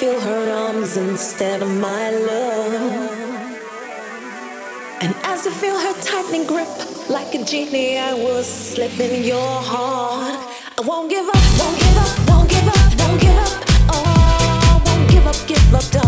feel her arms instead of my love. And as I feel her tightening grip, like a genie, I will slip in your heart. I won't give up, won't give up, won't give up, won't give up. Oh, won't give up, give up. Don't